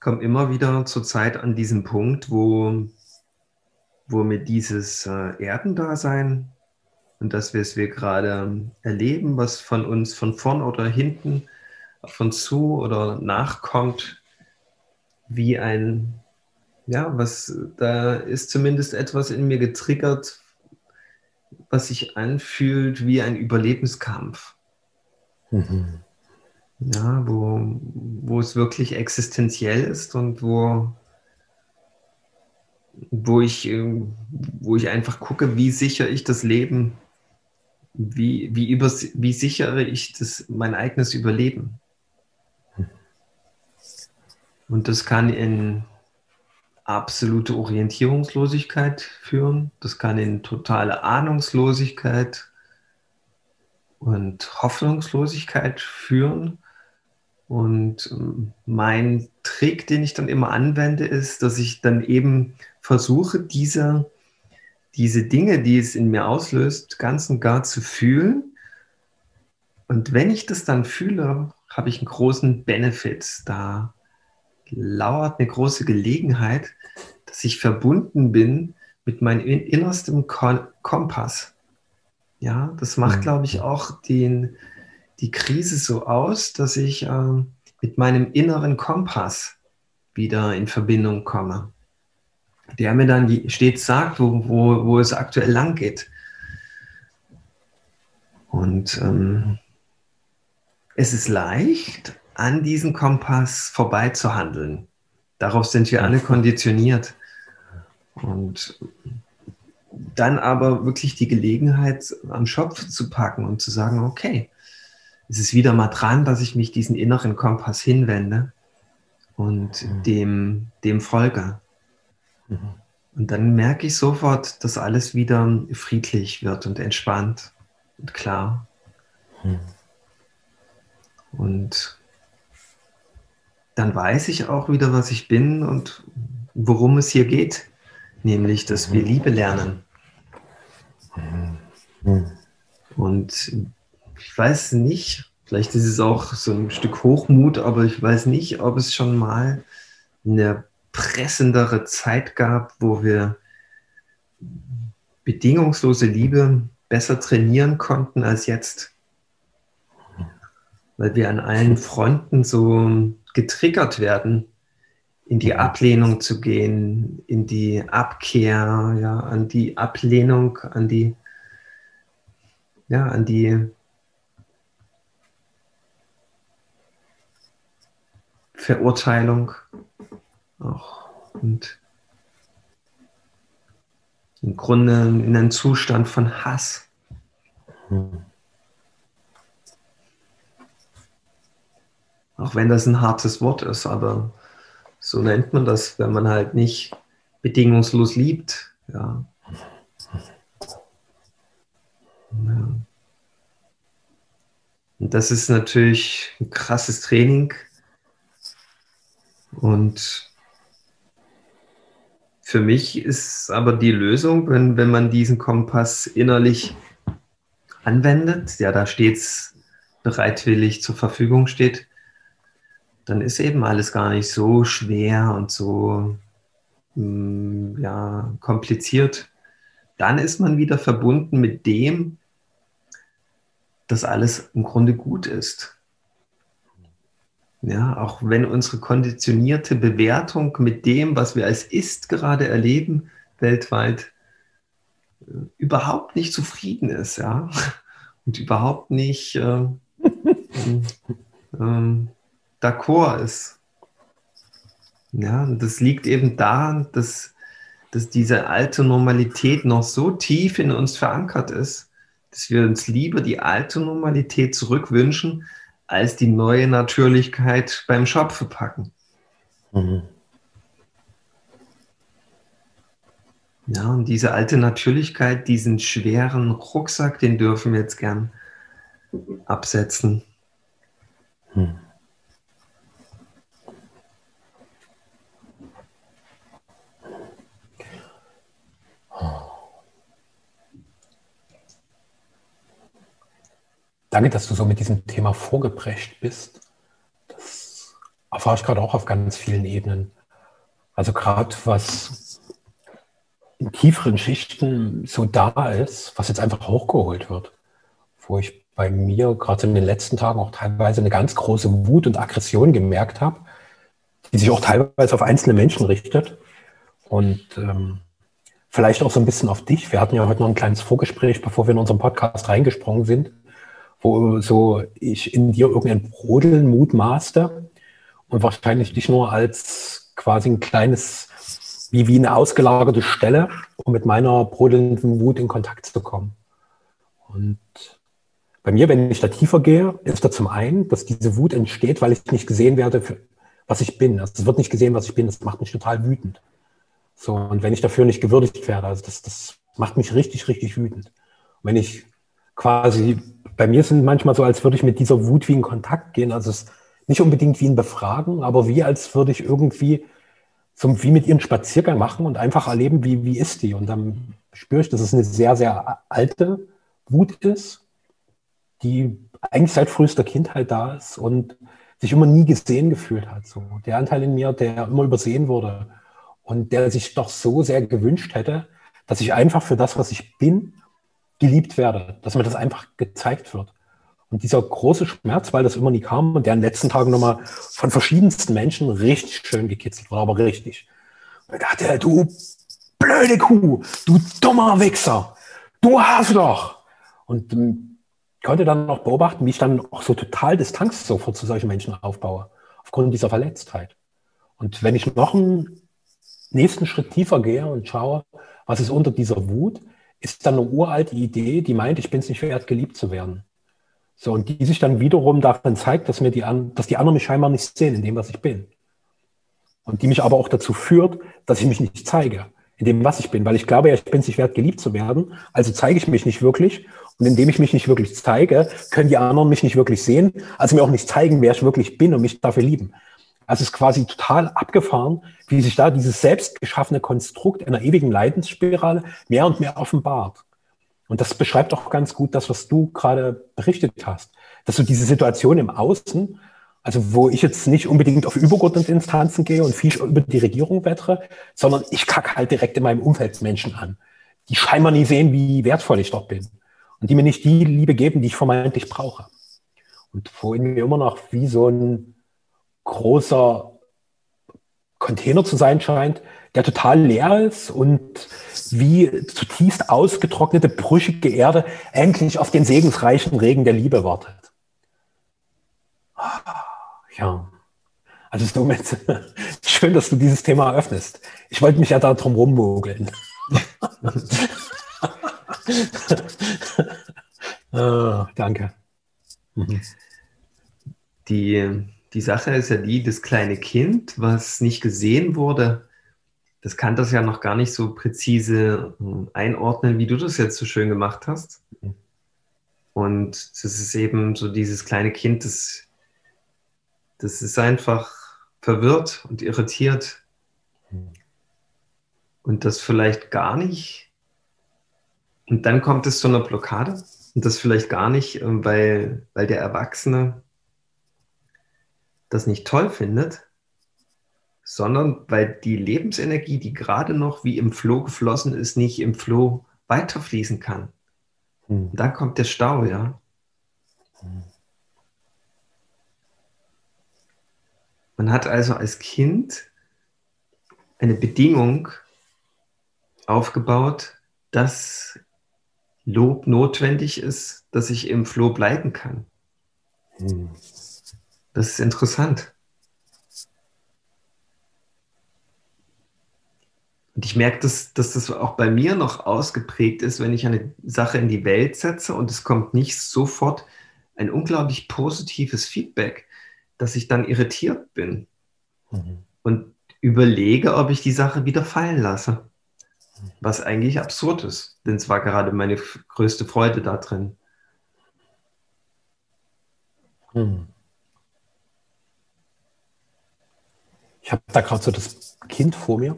komme immer wieder zur Zeit an diesem Punkt, wo, wo mir dieses äh, Erdendasein und das, was wir gerade erleben, was von uns von vorn oder hinten uns zu oder nachkommt, wie ein, ja, was, da ist zumindest etwas in mir getriggert, was sich anfühlt wie ein Überlebenskampf. Mhm. Ja, wo, wo es wirklich existenziell ist und wo, wo, ich, ähm, wo ich einfach gucke, wie sicher ich das Leben, wie, wie, über, wie sichere ich das, mein eigenes Überleben. Und das kann in absolute Orientierungslosigkeit führen, das kann in totale Ahnungslosigkeit und Hoffnungslosigkeit führen. Und ähm, mein Trick, den ich dann immer anwende, ist, dass ich dann eben versuche, diese, diese Dinge, die es in mir auslöst, ganz und gar zu fühlen. Und wenn ich das dann fühle, habe ich einen großen Benefit. Da lauert eine große Gelegenheit, dass ich verbunden bin mit meinem innersten Kompass. Ja, das macht, mhm. glaube ich, auch den, die Krise so aus, dass ich äh, mit meinem inneren Kompass wieder in Verbindung komme, der mir dann stets sagt, wo, wo, wo es aktuell lang geht. Und ähm, es ist leicht, an diesem Kompass vorbei zu handeln. Darauf sind wir alle konditioniert. Und dann aber wirklich die Gelegenheit am Schopf zu packen und zu sagen, okay, es ist wieder mal dran, dass ich mich diesen inneren Kompass hinwende und mhm. dem, dem folge. Mhm. Und dann merke ich sofort, dass alles wieder friedlich wird und entspannt und klar. Mhm. Und dann weiß ich auch wieder, was ich bin und worum es hier geht, nämlich, dass wir mhm. Liebe lernen. Mhm. Und ich weiß nicht, vielleicht ist es auch so ein Stück Hochmut, aber ich weiß nicht, ob es schon mal eine pressendere Zeit gab, wo wir bedingungslose Liebe besser trainieren konnten als jetzt. Weil wir an allen Fronten so getriggert werden, in die Ablehnung zu gehen, in die Abkehr, ja, an die Ablehnung, an die, ja, an die Verurteilung auch und im Grunde in einen Zustand von Hass. Hm. Auch wenn das ein hartes Wort ist, aber so nennt man das, wenn man halt nicht bedingungslos liebt. Ja. ja. Und das ist natürlich ein krasses Training. Und für mich ist aber die Lösung, wenn, wenn man diesen Kompass innerlich anwendet, ja, da stets bereitwillig zur Verfügung steht, dann ist eben alles gar nicht so schwer und so mm, ja, kompliziert. Dann ist man wieder verbunden mit dem, dass alles im Grunde gut ist. Ja, auch wenn unsere konditionierte Bewertung mit dem, was wir als ist gerade erleben, weltweit äh, überhaupt nicht zufrieden ist, ja, und überhaupt nicht äh, äh, d'accord ist. Ja, das liegt eben daran, dass, dass diese alte Normalität noch so tief in uns verankert ist, dass wir uns lieber die alte Normalität zurückwünschen, als die neue Natürlichkeit beim Schopfe packen. Mhm. Ja, und diese alte Natürlichkeit, diesen schweren Rucksack, den dürfen wir jetzt gern absetzen. Mhm. Danke, dass du so mit diesem Thema vorgeprescht bist. Das erfahre ich gerade auch auf ganz vielen Ebenen. Also gerade was in tieferen Schichten so da ist, was jetzt einfach hochgeholt wird, wo ich bei mir gerade in den letzten Tagen auch teilweise eine ganz große Wut und Aggression gemerkt habe, die sich auch teilweise auf einzelne Menschen richtet. Und ähm, vielleicht auch so ein bisschen auf dich. Wir hatten ja heute noch ein kleines Vorgespräch, bevor wir in unseren Podcast reingesprungen sind, wo so ich in dir irgendein Brodeln mutmaßte und wahrscheinlich dich nur als quasi ein kleines, wie, wie eine ausgelagerte Stelle, um mit meiner brodelnden Wut in Kontakt zu kommen. Und bei mir, wenn ich da tiefer gehe, ist da zum einen, dass diese Wut entsteht, weil ich nicht gesehen werde, was ich bin. Also es wird nicht gesehen, was ich bin. Das macht mich total wütend. So, und wenn ich dafür nicht gewürdigt werde, also das, das macht mich richtig, richtig wütend. Und wenn ich quasi, bei mir sind manchmal so, als würde ich mit dieser Wut wie in Kontakt gehen. Also es nicht unbedingt wie ein Befragen, aber wie als würde ich irgendwie so wie mit ihren Spaziergang machen und einfach erleben, wie, wie ist die. Und dann spüre ich, dass es eine sehr, sehr alte Wut ist die eigentlich seit frühester Kindheit da ist und sich immer nie gesehen gefühlt hat. So. Der Anteil in mir, der immer übersehen wurde und der sich doch so sehr gewünscht hätte, dass ich einfach für das, was ich bin, geliebt werde, dass mir das einfach gezeigt wird. Und dieser große Schmerz, weil das immer nie kam und der in den letzten Tagen nochmal von verschiedensten Menschen richtig schön gekitzelt wurde, aber richtig. Und ich dachte, du blöde Kuh, du dummer Wichser, du hast doch. Und ähm, konnte dann noch beobachten, wie ich dann auch so total Distanz sofort zu solchen Menschen aufbaue, aufgrund dieser Verletztheit. Und wenn ich noch einen nächsten Schritt tiefer gehe und schaue, was ist unter dieser Wut, ist dann eine uralte Idee, die meint, ich bin es nicht wert, geliebt zu werden. So, und die sich dann wiederum darin zeigt, dass mir die, an, dass die anderen mich scheinbar nicht sehen in dem, was ich bin. Und die mich aber auch dazu führt, dass ich mich nicht zeige in dem, was ich bin, weil ich glaube ja, ich bin es nicht wert, geliebt zu werden. Also zeige ich mich nicht wirklich und indem ich mich nicht wirklich zeige, können die anderen mich nicht wirklich sehen, also mir auch nicht zeigen, wer ich wirklich bin und mich dafür lieben. Also es ist quasi total abgefahren, wie sich da dieses selbst geschaffene Konstrukt einer ewigen Leidensspirale mehr und mehr offenbart. Und das beschreibt auch ganz gut das, was du gerade berichtet hast, dass du diese Situation im Außen, also wo ich jetzt nicht unbedingt auf übergeordnete Instanzen gehe und viel über die Regierung wettere, sondern ich kacke halt direkt in meinem Umfeld Menschen an, die scheinbar nie sehen, wie wertvoll ich dort bin und die mir nicht die Liebe geben, die ich vermeintlich brauche. Und wo in mir immer noch wie so ein großer Container zu sein scheint, der total leer ist und wie zutiefst ausgetrocknete, brüchige Erde endlich auf den segensreichen Regen der Liebe wartet. Ja, also somit schön, dass du dieses Thema eröffnest. Ich wollte mich ja da drum rummogeln. oh, danke. Mhm. Die, die Sache ist ja die, das kleine Kind, was nicht gesehen wurde, das kann das ja noch gar nicht so präzise hm, einordnen, wie du das jetzt so schön gemacht hast. Und das ist eben so dieses kleine Kind, das, das ist einfach verwirrt und irritiert. Mhm. Und das vielleicht gar nicht und dann kommt es zu einer Blockade und das vielleicht gar nicht, ähm, weil, weil der Erwachsene das nicht toll findet, sondern weil die Lebensenergie, die gerade noch wie im Floh geflossen ist, nicht im Floh weiterfließen kann. Hm. Dann kommt der Stau, ja. Hm. Man hat also als Kind eine Bedingung aufgebaut, dass Lob notwendig ist, dass ich im Flow bleiben kann. Hm. Das ist interessant. Und ich merke, dass, dass das auch bei mir noch ausgeprägt ist, wenn ich eine Sache in die Welt setze und es kommt nicht sofort ein unglaublich positives Feedback, dass ich dann irritiert bin mhm. und überlege, ob ich die Sache wieder fallen lasse. Was eigentlich absurd ist, denn es war gerade meine größte Freude da drin. Hm. Ich habe da gerade so das Kind vor mir,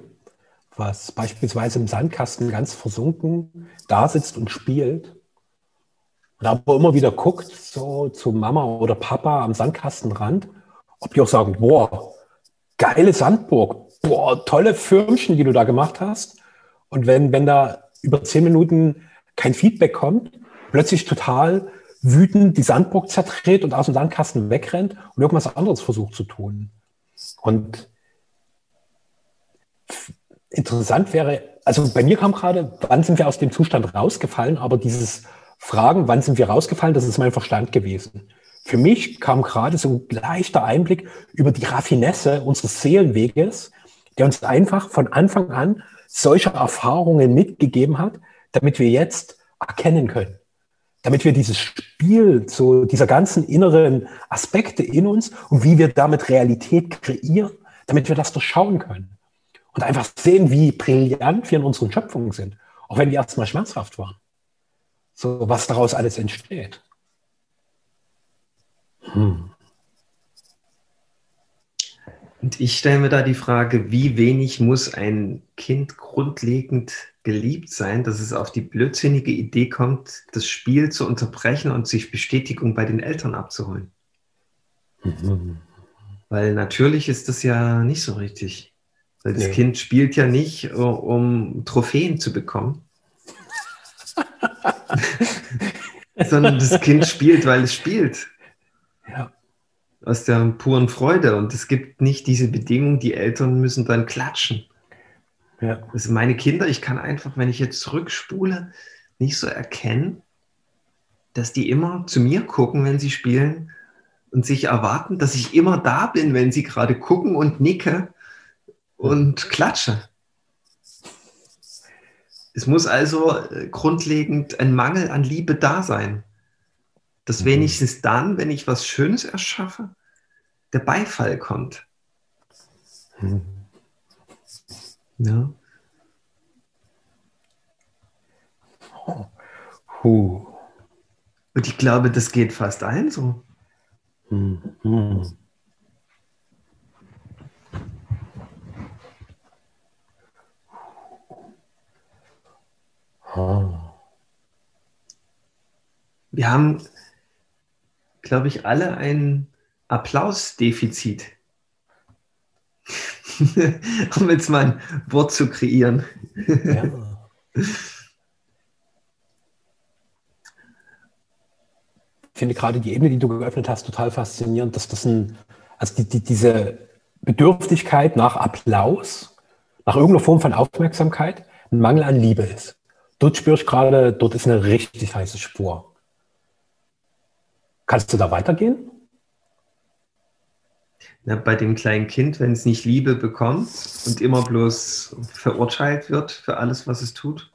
was beispielsweise im Sandkasten ganz versunken da sitzt und spielt und aber immer wieder guckt, so zu Mama oder Papa am Sandkastenrand ob die auch sagen, boah, geile Sandburg, boah, tolle Firmchen, die du da gemacht hast. Und wenn, wenn da über zehn Minuten kein Feedback kommt, plötzlich total wütend die Sandburg zertritt und aus dem Sandkasten wegrennt und irgendwas anderes versucht zu tun. Und interessant wäre, also bei mir kam gerade, wann sind wir aus dem Zustand rausgefallen, aber dieses Fragen, wann sind wir rausgefallen, das ist mein Verstand gewesen. Für mich kam gerade so ein leichter Einblick über die Raffinesse unseres Seelenweges, der uns einfach von Anfang an solche Erfahrungen mitgegeben hat, damit wir jetzt erkennen können. Damit wir dieses Spiel, so dieser ganzen inneren Aspekte in uns und wie wir damit Realität kreieren, damit wir das durchschauen können und einfach sehen, wie brillant wir in unseren Schöpfungen sind, auch wenn die erstmal schmerzhaft waren. So, was daraus alles entsteht. Hm. Und ich stelle mir da die Frage, wie wenig muss ein Kind grundlegend geliebt sein, dass es auf die blödsinnige Idee kommt, das Spiel zu unterbrechen und sich Bestätigung bei den Eltern abzuholen. Mhm. Weil natürlich ist das ja nicht so richtig. Weil das nee. Kind spielt ja nicht, um Trophäen zu bekommen. sondern das Kind spielt, weil es spielt. Ja. Aus der puren Freude. Und es gibt nicht diese Bedingung, die Eltern müssen dann klatschen. Ja. Also meine Kinder, ich kann einfach, wenn ich jetzt zurückspule, nicht so erkennen, dass die immer zu mir gucken, wenn sie spielen und sich erwarten, dass ich immer da bin, wenn sie gerade gucken und nicke und klatsche. Es muss also äh, grundlegend ein Mangel an Liebe da sein. Dass mhm. wenigstens dann, wenn ich was Schönes erschaffe, der Beifall kommt. Mhm. Ja. Und ich glaube, das geht fast allen so. Mhm. Wir haben, glaube ich, alle ein Applausdefizit. um jetzt mal ein Wort zu kreieren. Ja. Ich finde gerade die Ebene, die du geöffnet hast, total faszinierend, dass das ein, also die, die, diese Bedürftigkeit nach Applaus, nach irgendeiner Form von Aufmerksamkeit, ein Mangel an Liebe ist. Dort spüre ich gerade, dort ist eine richtig heiße Spur. Kannst du da weitergehen? Ja, bei dem kleinen Kind, wenn es nicht Liebe bekommt und immer bloß verurteilt wird für alles, was es tut,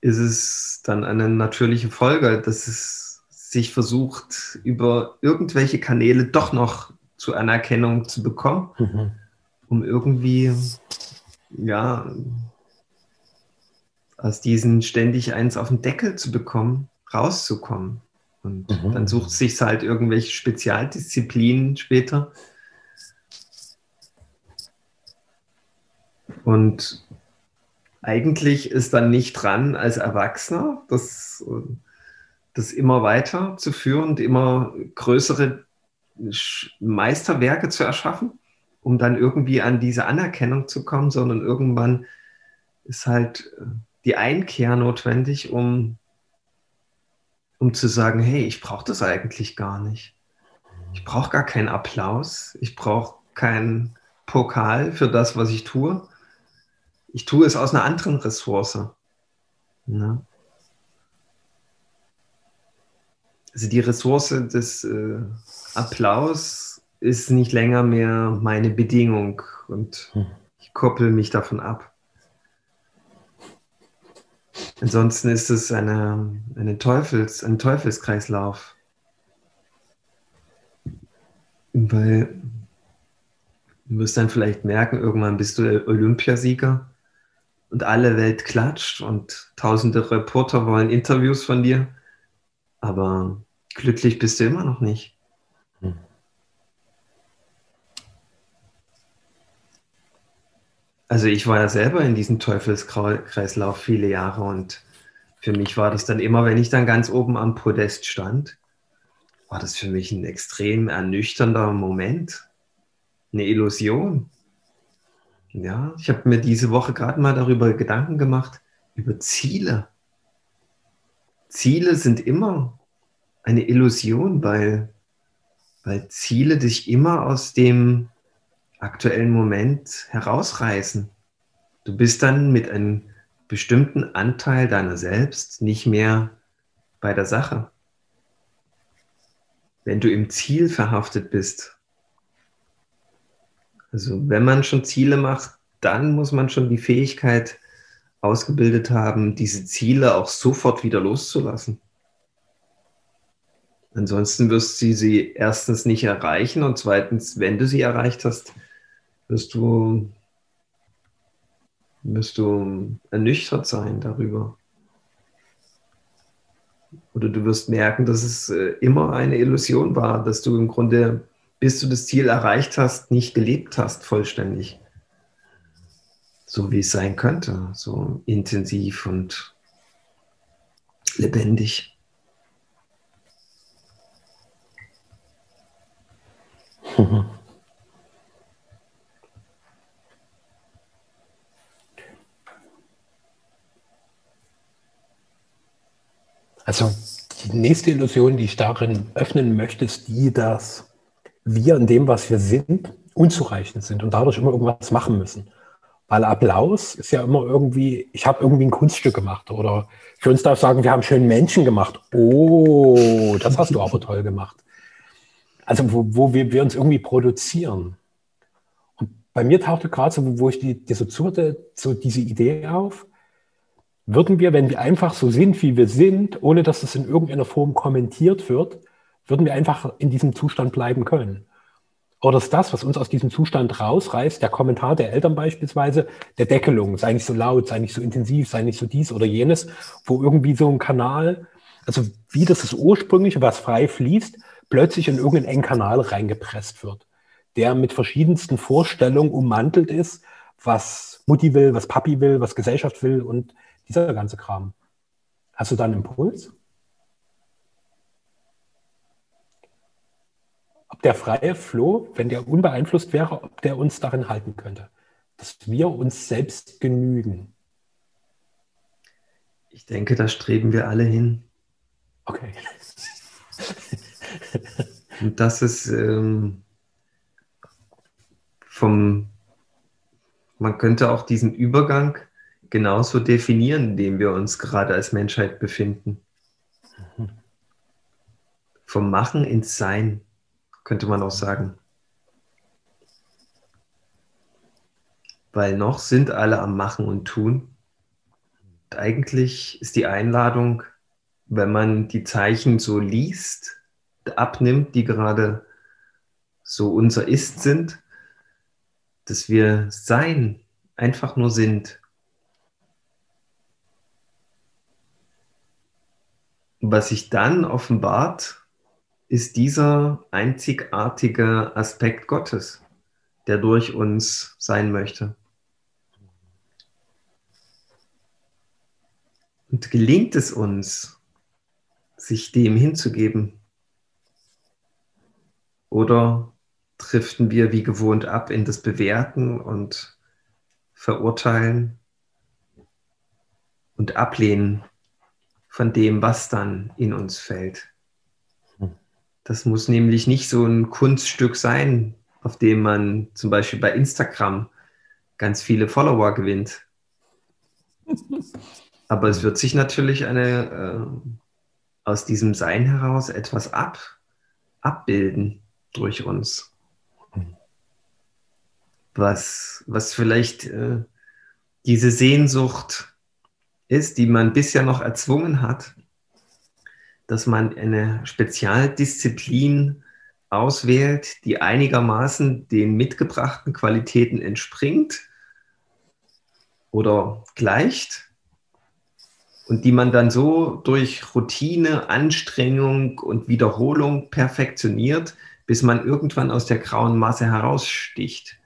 ist es dann eine natürliche Folge, dass es sich versucht, über irgendwelche Kanäle doch noch zur Anerkennung zu bekommen, mhm. um irgendwie ja, aus diesen ständig eins auf den Deckel zu bekommen, rauszukommen. Und mhm. dann sucht sich halt irgendwelche Spezialdisziplinen später. Und eigentlich ist dann nicht dran, als Erwachsener das, das immer weiter zu führen und immer größere Meisterwerke zu erschaffen, um dann irgendwie an diese Anerkennung zu kommen, sondern irgendwann ist halt äh, die Einkehr notwendig, um, um zu sagen, hey, ich brauche das eigentlich gar nicht. Ich brauche gar keinen Applaus. Ich brauche keinen Pokal für das, was ich tue. Ich tue es aus einer anderen Ressource. Ne? Also die Ressource des äh, Applaus ist nicht länger mehr meine Bedingung und hm. ich koppel mich davon ab. Ansonsten ist es eine, eine Teufels, ein Teufelskreislauf. Weil du wirst dann vielleicht merken, irgendwann bist du Olympiasieger und alle Welt klatscht und tausende Reporter wollen Interviews von dir. Aber glücklich bist du immer noch nicht. Also ich war ja selber in diesem Teufelskreislauf viele Jahre und für mich war das dann immer, wenn ich dann ganz oben am Podest stand, war das für mich ein extrem ernüchternder Moment, eine Illusion. Ja, ich habe mir diese Woche gerade mal darüber Gedanken gemacht, über Ziele. Ziele sind immer eine Illusion, weil, weil Ziele dich immer aus dem aktuellen Moment herausreißen. Du bist dann mit einem bestimmten Anteil deiner selbst nicht mehr bei der Sache. Wenn du im Ziel verhaftet bist, also wenn man schon Ziele macht, dann muss man schon die Fähigkeit ausgebildet haben, diese Ziele auch sofort wieder loszulassen. Ansonsten wirst du sie erstens nicht erreichen und zweitens, wenn du sie erreicht hast, wirst du, wirst du ernüchtert sein darüber. Oder du wirst merken, dass es äh, immer eine Illusion war, dass du im Grunde, bis du das Ziel erreicht hast, nicht gelebt hast vollständig. So wie es sein könnte, so intensiv und lebendig. Also die nächste Illusion, die ich darin öffnen möchte, ist die, dass wir in dem, was wir sind, unzureichend sind und dadurch immer irgendwas machen müssen. Weil Applaus ist ja immer irgendwie, ich habe irgendwie ein Kunststück gemacht oder für uns darf ich sagen, wir haben schönen Menschen gemacht. Oh, das hast du aber toll gemacht. Also wo, wo wir, wir uns irgendwie produzieren. Und bei mir tauchte gerade so, wo ich die, die so zuhörte, so diese Idee auf, würden wir, wenn wir einfach so sind, wie wir sind, ohne dass es in irgendeiner Form kommentiert wird, würden wir einfach in diesem Zustand bleiben können. Oder ist das, was uns aus diesem Zustand rausreißt, der Kommentar der Eltern beispielsweise, der Deckelung, sei nicht so laut, sei nicht so intensiv, sei nicht so dies oder jenes, wo irgendwie so ein Kanal, also wie das das ursprüngliche, was frei fließt, plötzlich in irgendeinen engen Kanal reingepresst wird, der mit verschiedensten Vorstellungen ummantelt ist, was Mutti will, was Papi will, was Gesellschaft will und dieser ganze Kram. Hast du da einen Impuls? Ob der freie Floh, wenn der unbeeinflusst wäre, ob der uns darin halten könnte, dass wir uns selbst genügen. Ich denke, da streben wir alle hin. Okay. Und das ist ähm, vom, man könnte auch diesen Übergang genauso definieren, in dem wir uns gerade als Menschheit befinden. Vom Machen ins Sein, könnte man auch sagen. Weil noch sind alle am Machen und Tun. Und eigentlich ist die Einladung, wenn man die Zeichen so liest, abnimmt, die gerade so unser Ist sind, dass wir sein, einfach nur sind. Was sich dann offenbart, ist dieser einzigartige Aspekt Gottes, der durch uns sein möchte. Und gelingt es uns, sich dem hinzugeben? Oder driften wir wie gewohnt ab in das Bewerten und Verurteilen und Ablehnen von dem, was dann in uns fällt. Hm. Das muss nämlich nicht so ein Kunststück sein, auf dem man zum Beispiel bei Instagram ganz viele Follower gewinnt. Aber es wird sich natürlich eine, äh, aus diesem Sein heraus etwas ab, abbilden durch uns. Was, was vielleicht äh, diese Sehnsucht ist, die man bisher noch erzwungen hat, dass man eine Spezialdisziplin auswählt, die einigermaßen den mitgebrachten Qualitäten entspringt oder gleicht und die man dann so durch Routine, Anstrengung und Wiederholung perfektioniert, bis man irgendwann aus der grauen Masse heraussticht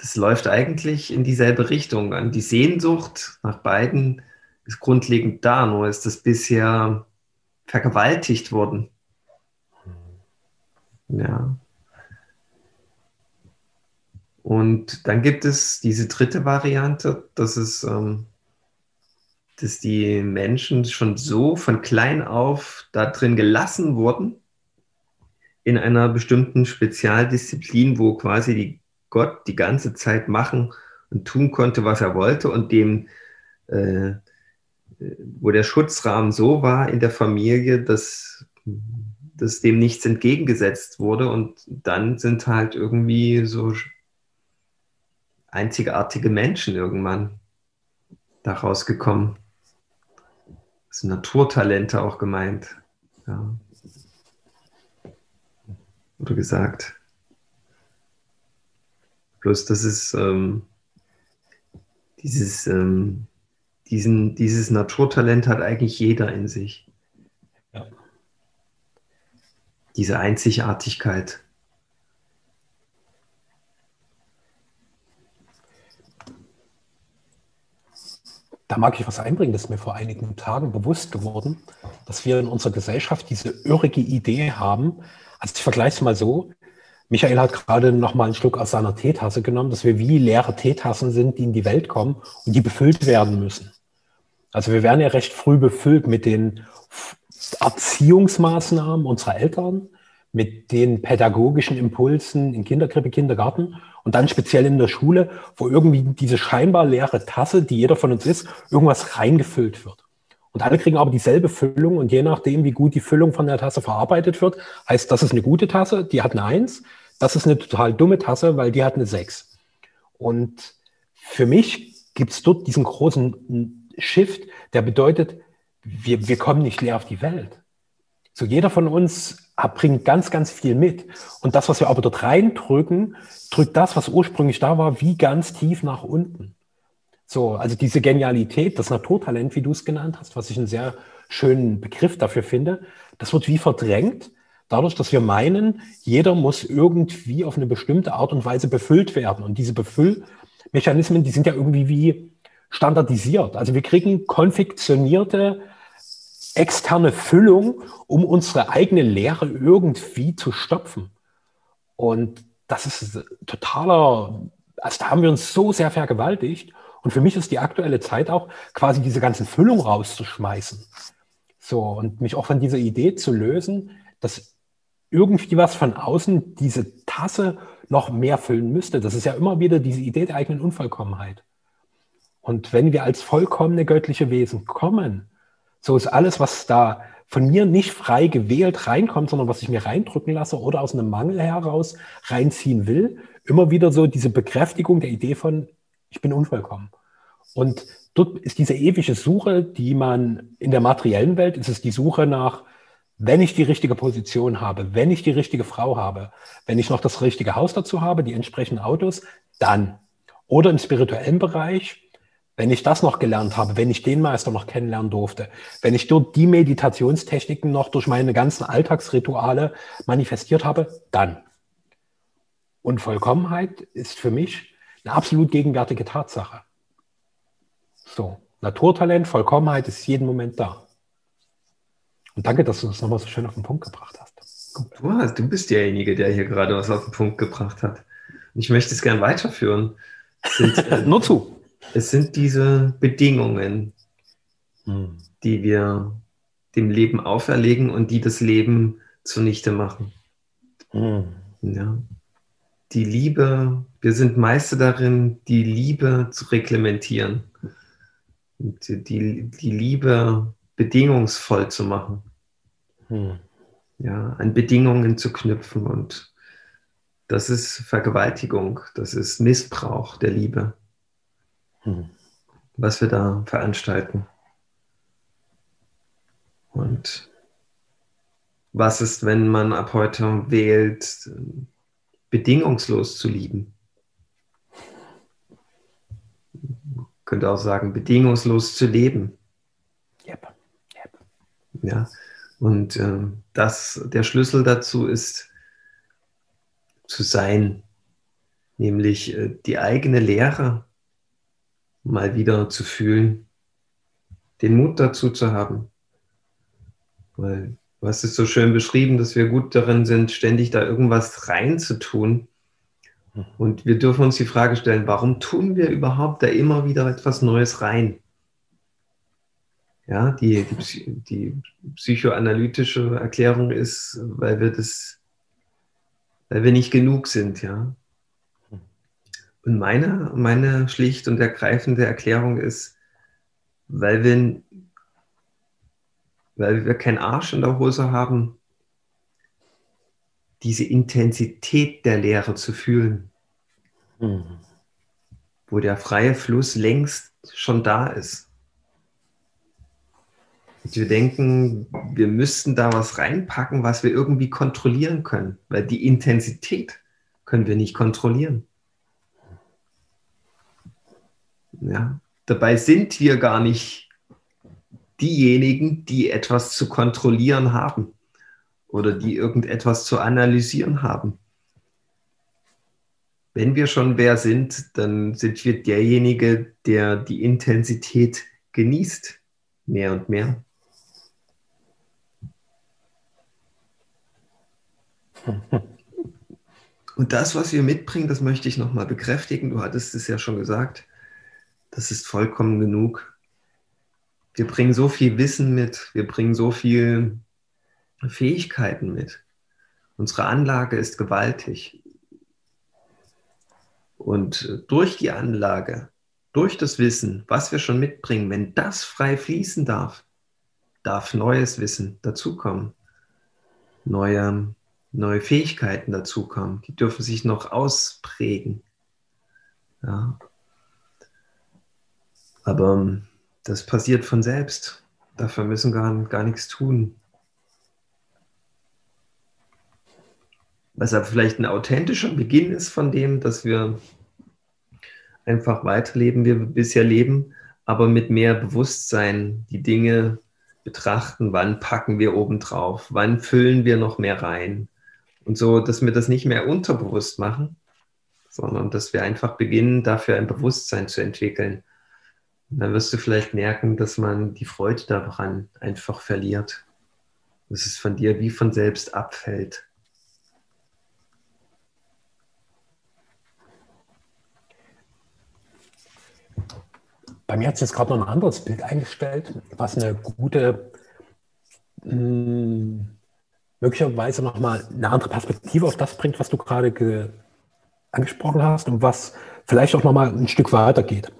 das läuft eigentlich in dieselbe Richtung. Die Sehnsucht nach beiden ist grundlegend da, nur ist das bisher vergewaltigt wurden. Ja. Und dann gibt es diese dritte Variante, dass es, ähm, dass die Menschen schon so von klein auf da drin gelassen wurden, in einer bestimmten Spezialdisziplin, wo quasi die Gott die ganze Zeit machen und tun konnte, was er wollte und dem, äh, wo der Schutzrahmen so war in der Familie, dass, dass dem nichts entgegengesetzt wurde und dann sind halt irgendwie so einzigartige Menschen irgendwann daraus gekommen. Das sind Naturtalente auch gemeint. Ja. Oder gesagt. Bloß das ist ähm, dieses, ähm, diesen, dieses Naturtalent hat eigentlich jeder in sich. Ja. Diese Einzigartigkeit. Da mag ich was einbringen, das ist mir vor einigen Tagen bewusst geworden, dass wir in unserer Gesellschaft diese irrige Idee haben. Also ich vergleiche es mal so. Michael hat gerade noch mal einen Schluck aus seiner Teetasse genommen, dass wir wie leere Teetassen sind, die in die Welt kommen und die befüllt werden müssen. Also wir werden ja recht früh befüllt mit den Erziehungsmaßnahmen unserer Eltern, mit den pädagogischen Impulsen in Kinderkrippe, Kindergarten und dann speziell in der Schule, wo irgendwie diese scheinbar leere Tasse, die jeder von uns ist, irgendwas reingefüllt wird. Und alle kriegen aber dieselbe Füllung und je nachdem, wie gut die Füllung von der Tasse verarbeitet wird, heißt, das ist eine gute Tasse, die hat eine Eins, das ist eine total dumme Tasse, weil die hat eine Sechs. Und für mich gibt es dort diesen großen Shift, der bedeutet, wir, wir kommen nicht leer auf die Welt. So jeder von uns bringt ganz, ganz viel mit. Und das, was wir aber dort reindrücken, drückt das, was ursprünglich da war, wie ganz tief nach unten. So, also diese Genialität, das Naturtalent, wie du es genannt hast, was ich einen sehr schönen Begriff dafür finde, das wird wie verdrängt, dadurch, dass wir meinen, jeder muss irgendwie auf eine bestimmte Art und Weise befüllt werden. Und diese Befüllmechanismen, die sind ja irgendwie wie standardisiert. Also wir kriegen konfektionierte externe Füllung, um unsere eigene Leere irgendwie zu stopfen. Und das ist totaler, also da haben wir uns so sehr vergewaltigt. Und für mich ist die aktuelle Zeit auch quasi diese ganzen Füllung rauszuschmeißen. So, und mich auch von dieser Idee zu lösen, dass irgendwie was von außen diese Tasse noch mehr füllen müsste. Das ist ja immer wieder diese Idee der eigenen Unvollkommenheit. Und wenn wir als vollkommene göttliche Wesen kommen, so ist alles, was da von mir nicht frei gewählt reinkommt, sondern was ich mir reindrücken lasse oder aus einem Mangel heraus reinziehen will, immer wieder so diese Bekräftigung der Idee von, ich bin unvollkommen. Und dort ist diese ewige Suche, die man in der materiellen Welt, ist es die Suche nach, wenn ich die richtige Position habe, wenn ich die richtige Frau habe, wenn ich noch das richtige Haus dazu habe, die entsprechenden Autos, dann. Oder im spirituellen Bereich, wenn ich das noch gelernt habe, wenn ich den Meister noch kennenlernen durfte, wenn ich dort die Meditationstechniken noch durch meine ganzen Alltagsrituale manifestiert habe, dann. Und Vollkommenheit ist für mich eine absolut gegenwärtige Tatsache. So, Naturtalent, Vollkommenheit ist jeden Moment da. Und danke, dass du das nochmal so schön auf den Punkt gebracht hast. Du, hast, du bist derjenige, der hier gerade was auf den Punkt gebracht hat. Ich möchte es gern weiterführen. Sind, äh, Nur zu. Es sind diese Bedingungen, hm. die wir dem Leben auferlegen und die das Leben zunichte machen. Hm. Ja. Die Liebe, wir sind Meister darin, die Liebe zu reglementieren. Die, die, die Liebe bedingungsvoll zu machen. Hm. Ja, an Bedingungen zu knüpfen und das ist Vergewaltigung, das ist Missbrauch der Liebe hm. was wir da veranstalten. Und was ist, wenn man ab heute wählt, bedingungslos zu lieben? Man könnte auch sagen, bedingungslos zu leben. Ja, und äh, das, der Schlüssel dazu ist, zu sein, nämlich äh, die eigene Lehre mal wieder zu fühlen, den Mut dazu zu haben Weil du hast es so schön beschrieben, dass wir gut darin sind, ständig da irgendwas reinzutun. Und wir dürfen uns die Frage stellen, warum tun wir überhaupt da immer wieder etwas Neues rein? Ja, die, die, die psychoanalytische Erklärung ist, weil wir das, weil wir nicht genug sind, ja. Und meine, meine schlicht und ergreifende Erklärung ist, weil wir, weil wir keinen Arsch in der Hose haben, diese Intensität der Lehre zu fühlen, mhm. wo der freie Fluss längst schon da ist. Wir denken, wir müssten da was reinpacken, was wir irgendwie kontrollieren können, weil die Intensität können wir nicht kontrollieren. Ja, dabei sind wir gar nicht diejenigen, die etwas zu kontrollieren haben oder die irgendetwas zu analysieren haben. Wenn wir schon wer sind, dann sind wir derjenige, der die Intensität genießt, mehr und mehr. Und das, was wir mitbringen, das möchte ich nochmal bekräftigen. Du hattest es ja schon gesagt. Das ist vollkommen genug. Wir bringen so viel Wissen mit, wir bringen so viel Fähigkeiten mit. Unsere Anlage ist gewaltig. Und durch die Anlage, durch das Wissen, was wir schon mitbringen, wenn das frei fließen darf, darf neues Wissen dazukommen. Neue neue Fähigkeiten dazukommen. Die dürfen sich noch ausprägen. Ja. Aber ähm, das passiert von selbst. Dafür müssen gar, gar nichts tun. Was aber vielleicht ein authentischer Beginn ist von dem, dass wir einfach weiterleben, wie wir bisher leben, aber mit mehr Bewusstsein die Dinge betrachten, wann packen wir oben drauf, wann füllen wir noch mehr rein, und so, dass wir das nicht mehr unterbewusst machen, sondern dass wir einfach beginnen, dafür ein Bewusstsein zu entwickeln. Und dann wirst du vielleicht merken, dass man die Freude daran einfach verliert. Dass es von dir wie von selbst abfällt. Bei mir hat sich jetzt gerade noch ein anderes Bild eingestellt, was eine gute mh, hm, möglicherweise nochmal eine andere Perspektive auf das bringt, was du gerade angesprochen hast und was vielleicht auch nochmal ein Stück weiter geht.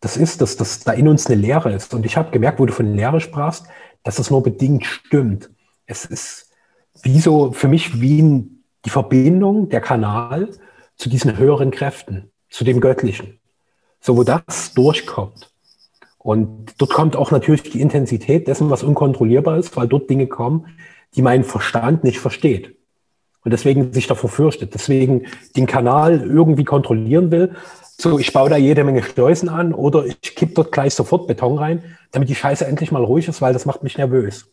Das ist, dass, dass da in uns eine Lehre ist. Und ich habe gemerkt, wo du von Lehre sprachst, dass das nur bedingt stimmt. Es ist wie so für mich wie die Verbindung, der Kanal zu diesen höheren Kräften, zu dem Göttlichen. So, wo das durchkommt. Und dort kommt auch natürlich die Intensität dessen, was unkontrollierbar ist, weil dort Dinge kommen, die mein Verstand nicht versteht. Und deswegen sich davor fürchtet, deswegen den Kanal irgendwie kontrollieren will. So, ich baue da jede Menge Schleusen an oder ich kipp dort gleich sofort Beton rein, damit die Scheiße endlich mal ruhig ist, weil das macht mich nervös.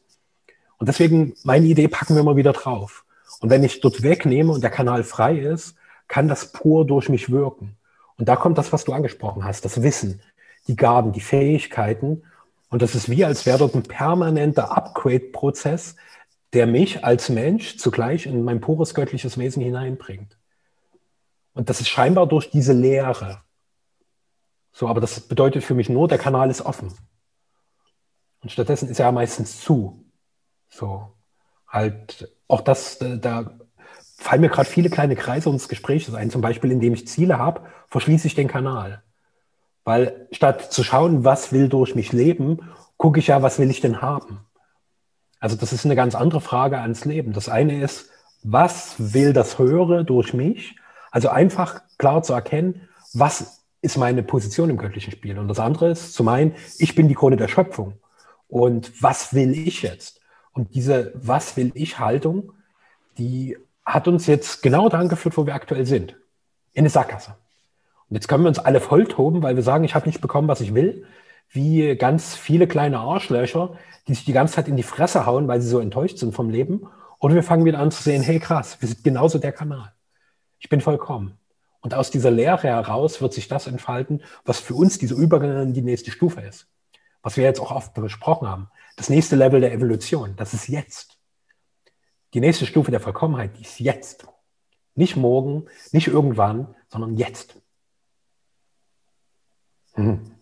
Und deswegen, meine Idee packen wir mal wieder drauf. Und wenn ich dort wegnehme und der Kanal frei ist, kann das pur durch mich wirken. Und da kommt das, was du angesprochen hast, das Wissen, die Gaben, die Fähigkeiten. Und das ist wie, als wäre dort ein permanenter Upgrade-Prozess, der mich als Mensch zugleich in mein pures göttliches Wesen hineinbringt. Und das ist scheinbar durch diese Lehre. So, aber das bedeutet für mich nur, der Kanal ist offen. Und stattdessen ist er meistens zu. So, halt, auch das, da fallen mir gerade viele kleine Kreise unseres Gesprächs ein. Zum Beispiel, indem ich Ziele habe, verschließe ich den Kanal. Weil statt zu schauen, was will durch mich leben, gucke ich ja, was will ich denn haben. Also das ist eine ganz andere Frage ans Leben. Das eine ist, was will das Höhere durch mich? Also einfach klar zu erkennen, was ist meine Position im göttlichen Spiel? Und das andere ist zu meinen, ich bin die Krone der Schöpfung. Und was will ich jetzt? Und diese Was will ich Haltung, die hat uns jetzt genau daran geführt, wo wir aktuell sind. In eine Sackgasse. Und jetzt können wir uns alle volltoben, weil wir sagen, ich habe nicht bekommen, was ich will. Wie ganz viele kleine Arschlöcher, die sich die ganze Zeit in die Fresse hauen, weil sie so enttäuscht sind vom Leben. Oder wir fangen wieder an zu sehen, hey krass, wir sind genauso der Kanal. Ich bin vollkommen. Und aus dieser Lehre heraus wird sich das entfalten, was für uns diese Übergang in die nächste Stufe ist. Was wir jetzt auch oft besprochen haben. das nächste Level der Evolution. Das ist jetzt. Die nächste Stufe der Vollkommenheit, die ist jetzt. Nicht morgen, nicht irgendwann, sondern jetzt. Mhm.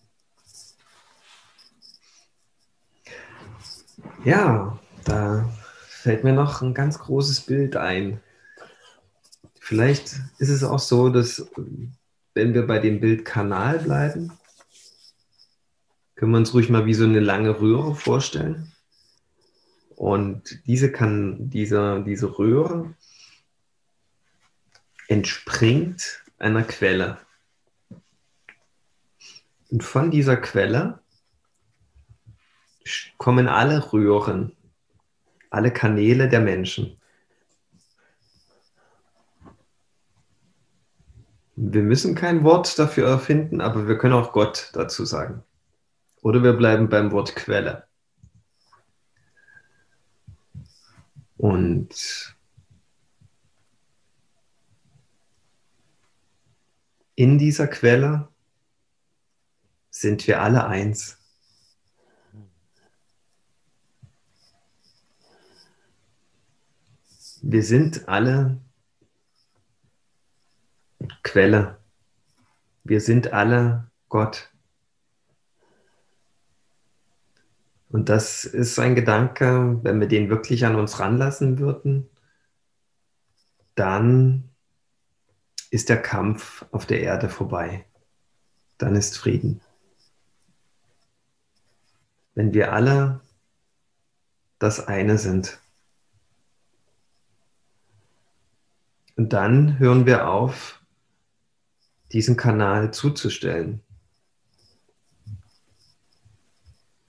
Ja, da fällt mir noch ein ganz großes Bild ein. Vielleicht ist es auch so, dass wenn wir bei dem Bild Kanal bleiben, können wir uns ruhig mal wie so eine lange Röhre vorstellen. Und diese, kann, diese, diese Röhre entspringt einer Quelle. Und von dieser Quelle kommen alle Röhren, alle Kanäle der Menschen. Wir müssen kein Wort dafür erfinden, aber wir können auch Gott dazu sagen. Oder wir bleiben beim Wort Quelle. Und in dieser Quelle sind wir alle eins. Wir sind alle Quelle. Wir sind alle Gott. Und das ist ein Gedanke, wenn wir den wirklich an uns ranlassen würden, dann ist der Kampf auf der Erde vorbei. Dann ist Frieden. Wenn wir alle das eine sind. Und dann hören wir auf, diesen Kanal zuzustellen.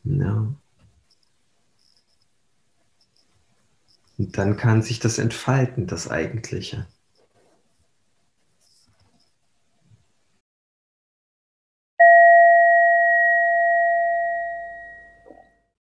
Ja. Und dann kann sich das entfalten, das Eigentliche.